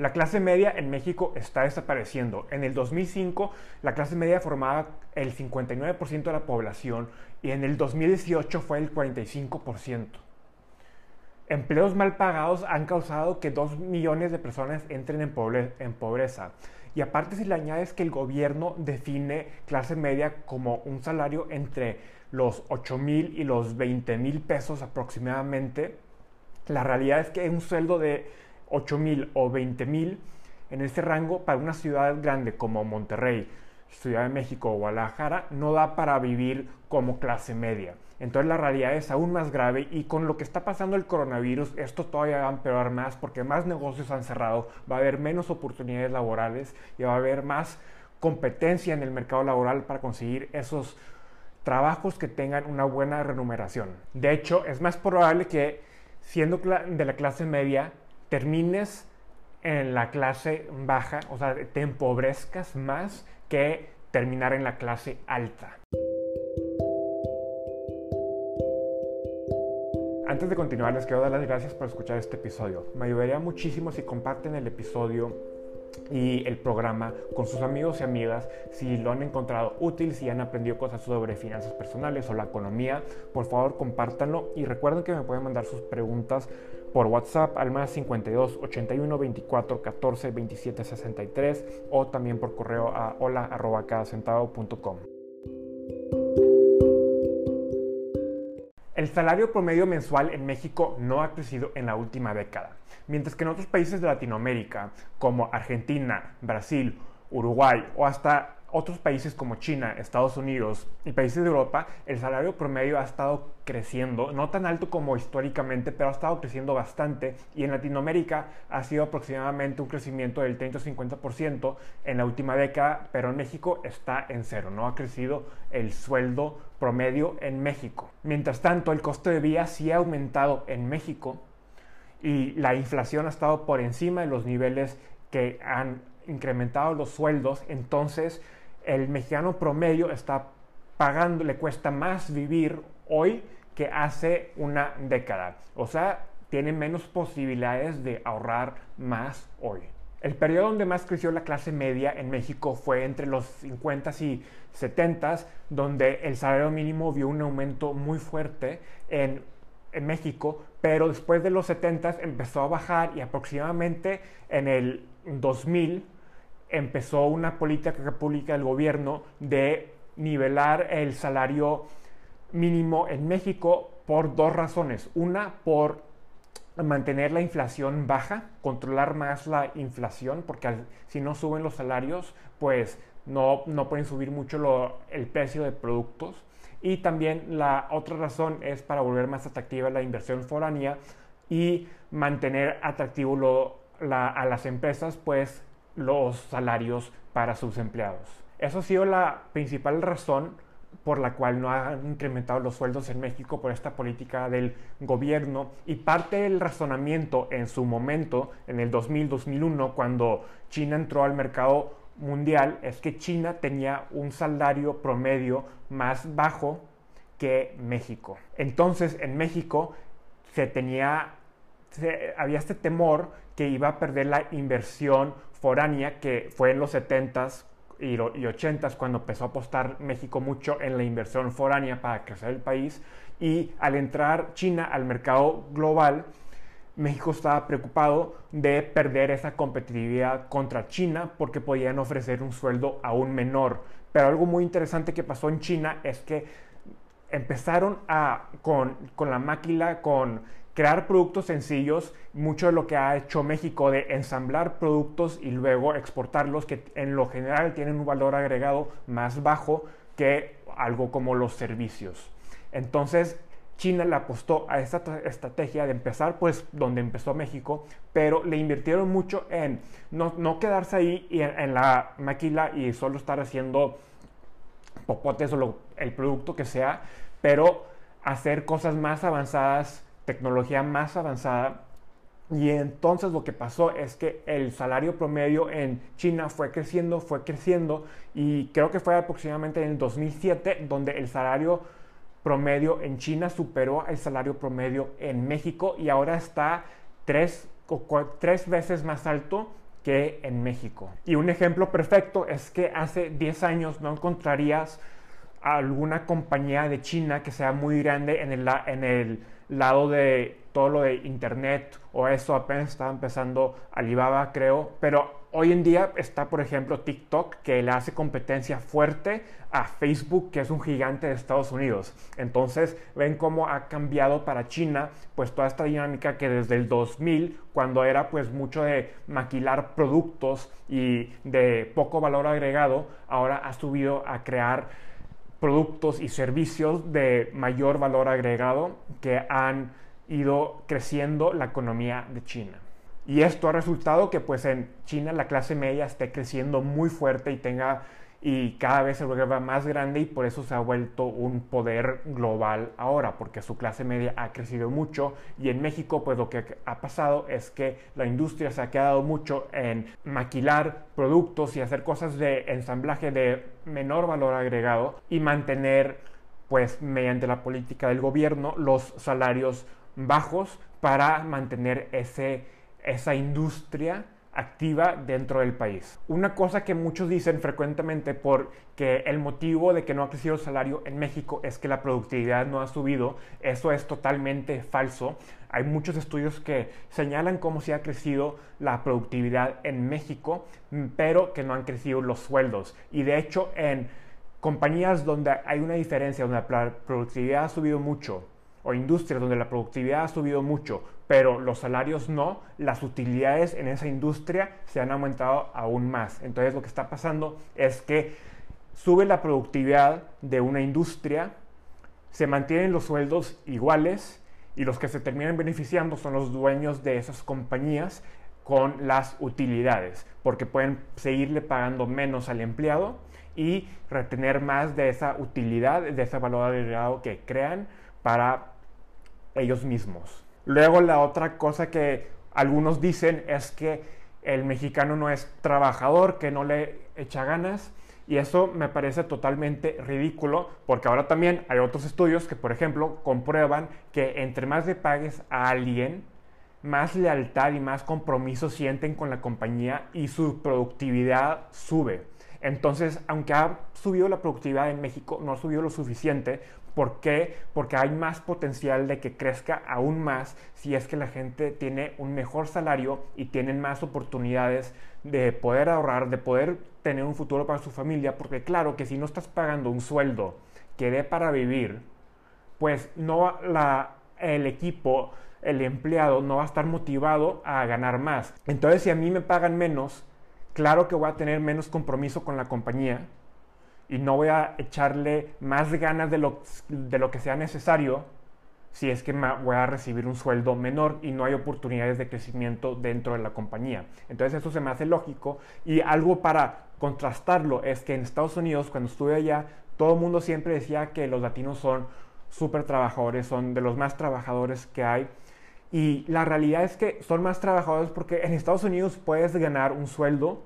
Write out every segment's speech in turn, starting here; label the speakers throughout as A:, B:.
A: La clase media en México está desapareciendo. En el 2005 la clase media formaba el 59% de la población y en el 2018 fue el 45%. Empleos mal pagados han causado que 2 millones de personas entren en, pobreza. Y aparte si le añades que el gobierno define clase media como un salario entre los 8 mil y los 20 mil pesos aproximadamente, la realidad es que un sueldo de 8 mil o 20 mil en ese rango para una ciudad grande como Monterrey, Ciudad de México o Guadalajara no da para vivir como clase media. Entonces la realidad es aún más grave y con lo que está pasando el coronavirus esto todavía va a empeorar más porque más negocios han cerrado, va a haber menos oportunidades laborales y va a haber más competencia en el mercado laboral para conseguir esos trabajos que tengan una buena remuneración. De hecho, es más probable que siendo de la clase media termines en la clase baja, o sea, te empobrezcas más que terminar en la clase alta. Antes de continuar, les quiero dar las gracias por escuchar este episodio. Me ayudaría muchísimo si comparten el episodio y el programa con sus amigos y amigas si lo han encontrado útil, si han aprendido cosas sobre finanzas personales o la economía, por favor compártanlo y recuerden que me pueden mandar sus preguntas por WhatsApp al más 52 81 24 14 27 63 o también por correo a hola arroba El salario promedio mensual en México no ha crecido en la última década, mientras que en otros países de Latinoamérica, como Argentina, Brasil, Uruguay o hasta otros países como China, Estados Unidos y países de Europa, el salario promedio ha estado creciendo, no tan alto como históricamente, pero ha estado creciendo bastante. Y en Latinoamérica ha sido aproximadamente un crecimiento del 30-50% en la última década, pero en México está en cero, no ha crecido el sueldo promedio en México. Mientras tanto, el costo de vida sí ha aumentado en México y la inflación ha estado por encima de los niveles que han incrementado los sueldos, entonces el mexicano promedio está pagando, le cuesta más vivir hoy que hace una década. O sea, tiene menos posibilidades de ahorrar más hoy. El periodo donde más creció la clase media en México fue entre los 50 y 70, donde el salario mínimo vio un aumento muy fuerte en, en México, pero después de los 70 empezó a bajar y aproximadamente en el 2000 empezó una política pública del gobierno de nivelar el salario mínimo en México por dos razones. Una, por mantener la inflación baja, controlar más la inflación, porque si no suben los salarios, pues no, no pueden subir mucho el precio de productos. Y también la otra razón es para volver más atractiva la inversión foránea y mantener atractivo a las empresas, pues los salarios para sus empleados. Eso ha sido la principal razón por la cual no han incrementado los sueldos en México por esta política del gobierno y parte del razonamiento en su momento, en el 2000-2001, cuando China entró al mercado mundial, es que China tenía un salario promedio más bajo que México. Entonces en México se tenía, había este temor que iba a perder la inversión foránea que fue en los 70s y, 80s cuando empezó a apostar México mucho en la inversión foránea para crecer el país y al entrar China al mercado global, México estaba preocupado de perder esa competitividad contra China porque podían ofrecer un sueldo aún menor. Pero algo muy interesante que pasó en China es que empezaron a, con, con la máquina, con crear productos sencillos, mucho de lo que ha hecho México de ensamblar productos y luego exportarlos, que en lo general tienen un valor agregado más bajo que algo como los servicios. Entonces, China le apostó a esta estrategia de empezar pues donde empezó México, pero le invirtieron mucho en no, quedarse ahí en, la maquila y solo estar haciendo popotes o el producto que sea, pero hacer cosas más avanzadas tecnología más avanzada. Y entonces lo que pasó es que el salario promedio en China fue creciendo, fue creciendo y creo que fue aproximadamente en el 2007 donde el salario promedio en China superó el salario promedio en México y ahora está tres, tres veces más alto que en México. Y un ejemplo perfecto es que hace 10 años no encontrarías alguna compañía de China que sea muy grande en el, en el lado de todo lo de internet o eso apenas estaba empezando Alibaba creo, pero hoy en día está por ejemplo TikTok que le hace competencia fuerte a Facebook que es un gigante de Estados Unidos. Entonces ven cómo ha cambiado para China pues toda esta dinámica que desde el 2000 cuando era pues mucho de maquilar productos y de poco valor agregado ahora ha subido a crear productos y servicios de mayor valor agregado que han ido creciendo la economía de China. Y esto ha resultado que pues en China la clase media esté creciendo muy fuerte y tenga y cada vez se vuelve más grande y por eso se ha vuelto un poder global ahora, porque su clase media ha crecido mucho y en México pues lo que ha pasado es que la industria se ha quedado mucho en maquilar productos y hacer cosas de ensamblaje de menor valor agregado y mantener pues mediante la política del gobierno los salarios bajos para mantener ese, esa industria activa dentro del país. Una cosa que muchos dicen frecuentemente porque el motivo de que no ha crecido el salario en México es que la productividad no ha subido, eso es totalmente falso. Hay muchos estudios que señalan cómo se ha crecido la productividad en México, pero que no han crecido los sueldos. Y de hecho en compañías donde hay una diferencia, donde la productividad ha subido mucho, o industrias donde la productividad ha subido mucho, pero los salarios no, las utilidades en esa industria se han aumentado aún más. Entonces lo que está pasando es que sube la productividad de una industria, se mantienen los sueldos iguales y los que se terminan beneficiando son los dueños de esas compañías con las utilidades, porque pueden seguirle pagando menos al empleado y retener más de esa utilidad, de ese valor agregado que crean para ellos mismos. Luego la otra cosa que algunos dicen es que el mexicano no es trabajador, que no le echa ganas. Y eso me parece totalmente ridículo porque ahora también hay otros estudios que, por ejemplo, comprueban que entre más le pagues a alguien, más lealtad y más compromiso sienten con la compañía y su productividad sube. Entonces, aunque ha subido la productividad en México, no ha subido lo suficiente ¿Por qué? Porque hay más potencial de que crezca aún más si es que la gente tiene un mejor salario y tienen más oportunidades de poder ahorrar, de poder tener un futuro para su familia, porque claro que si no estás pagando un sueldo que dé para vivir, pues no la, el equipo, el empleado no va a estar motivado a ganar más. Entonces si a mí me pagan menos, claro que voy a tener menos compromiso con la compañía y no voy a echarle más ganas de lo, de lo que sea necesario si es que voy a recibir un sueldo menor y no hay oportunidades de crecimiento dentro de la compañía. Entonces eso se me hace lógico y algo para contrastarlo es que en Estados Unidos cuando estuve allá todo el mundo siempre decía que los latinos son súper trabajadores, son de los más trabajadores que hay. Y la realidad es que son más trabajadores porque en Estados Unidos puedes ganar un sueldo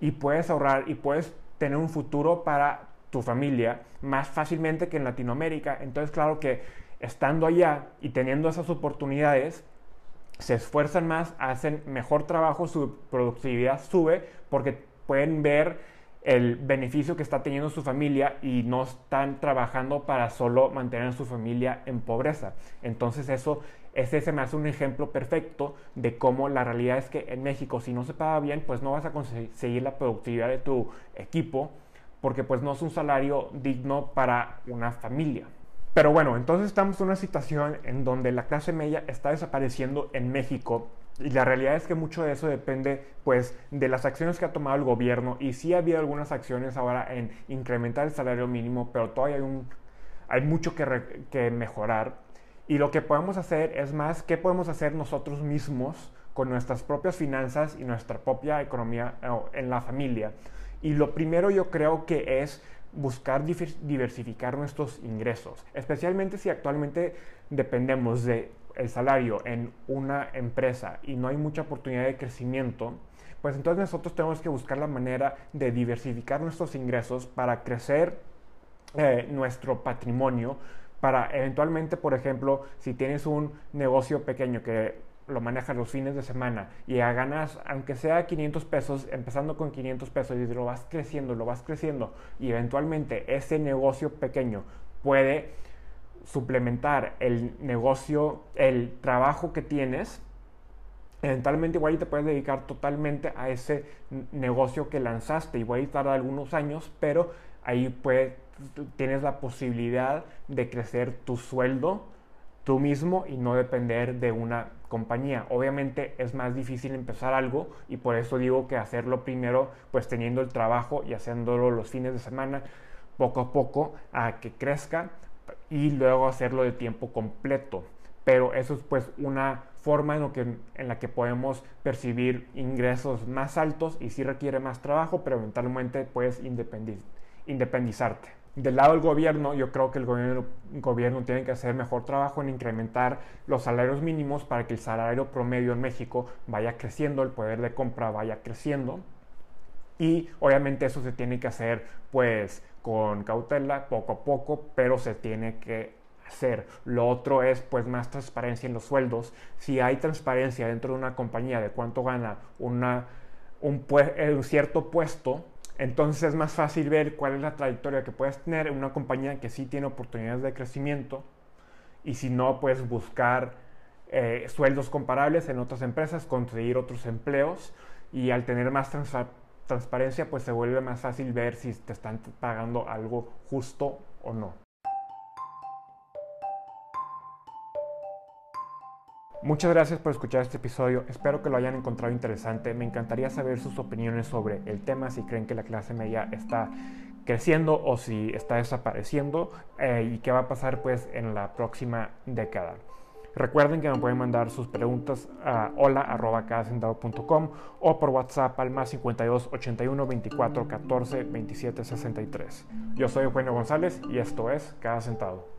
A: y puedes ahorrar y puedes tener un futuro para tu familia más fácilmente que en Latinoamérica. Entonces, claro que estando allá y teniendo esas oportunidades, se esfuerzan más, hacen mejor trabajo, su productividad sube porque pueden ver el beneficio que está teniendo su familia y no están trabajando para solo mantener a su familia en pobreza. Entonces eso, ese se me hace un ejemplo perfecto de cómo la realidad es que en México si no se paga bien, pues no vas a conseguir la productividad de tu equipo porque pues no es un salario digno para una familia. Pero bueno, entonces estamos en una situación en donde la clase media está desapareciendo en México y la realidad es que mucho de eso depende pues de las acciones que ha tomado el gobierno y sí ha habido algunas acciones ahora en incrementar el salario mínimo, pero todavía hay, un, hay mucho que, que mejorar. Y lo que podemos hacer es más, ¿qué podemos hacer nosotros mismos con nuestras propias finanzas y nuestra propia economía en la familia? Y lo primero yo creo que es buscar diversificar nuestros ingresos, especialmente si actualmente dependemos de el salario en una empresa y no hay mucha oportunidad de crecimiento, pues entonces nosotros tenemos que buscar la manera de diversificar nuestros ingresos para crecer eh, nuestro patrimonio, para eventualmente, por ejemplo, si tienes un negocio pequeño que lo manejas los fines de semana y ganas, aunque sea 500 pesos, empezando con 500 pesos y lo vas creciendo, lo vas creciendo y eventualmente ese negocio pequeño puede suplementar el negocio, el trabajo que tienes, eventualmente igual te puedes dedicar totalmente a ese negocio que lanzaste. Igual tarda algunos años, pero ahí tienes la posibilidad de crecer tu sueldo tú mismo y no depender de una compañía. Obviamente es más difícil empezar algo y por eso digo que hacerlo primero pues teniendo el trabajo y haciéndolo los fines de semana poco a poco a que crezca y luego hacerlo de tiempo completo. Pero eso es pues una forma en, que, en la que podemos percibir ingresos más altos y sí requiere más trabajo, pero eventualmente puedes independizarte. Del lado del gobierno, yo creo que el gobierno, gobierno tiene que hacer mejor trabajo en incrementar los salarios mínimos para que el salario promedio en México vaya creciendo, el poder de compra vaya creciendo. Y obviamente eso se tiene que hacer pues con cautela, poco a poco, pero se tiene que hacer. Lo otro es pues más transparencia en los sueldos. Si hay transparencia dentro de una compañía de cuánto gana una, un, un cierto puesto, entonces es más fácil ver cuál es la trayectoria que puedes tener en una compañía que sí tiene oportunidades de crecimiento y si no, puedes buscar eh, sueldos comparables en otras empresas, conseguir otros empleos y al tener más transparencia, pues se vuelve más fácil ver si te están pagando algo justo o no. Muchas gracias por escuchar este episodio, espero que lo hayan encontrado interesante, me encantaría saber sus opiniones sobre el tema, si creen que la clase media está creciendo o si está desapareciendo eh, y qué va a pasar pues en la próxima década. Recuerden que me pueden mandar sus preguntas a hola.com o por WhatsApp al más 52 81 24 14 27 63. Yo soy Eugenio González y esto es Cada Sentado.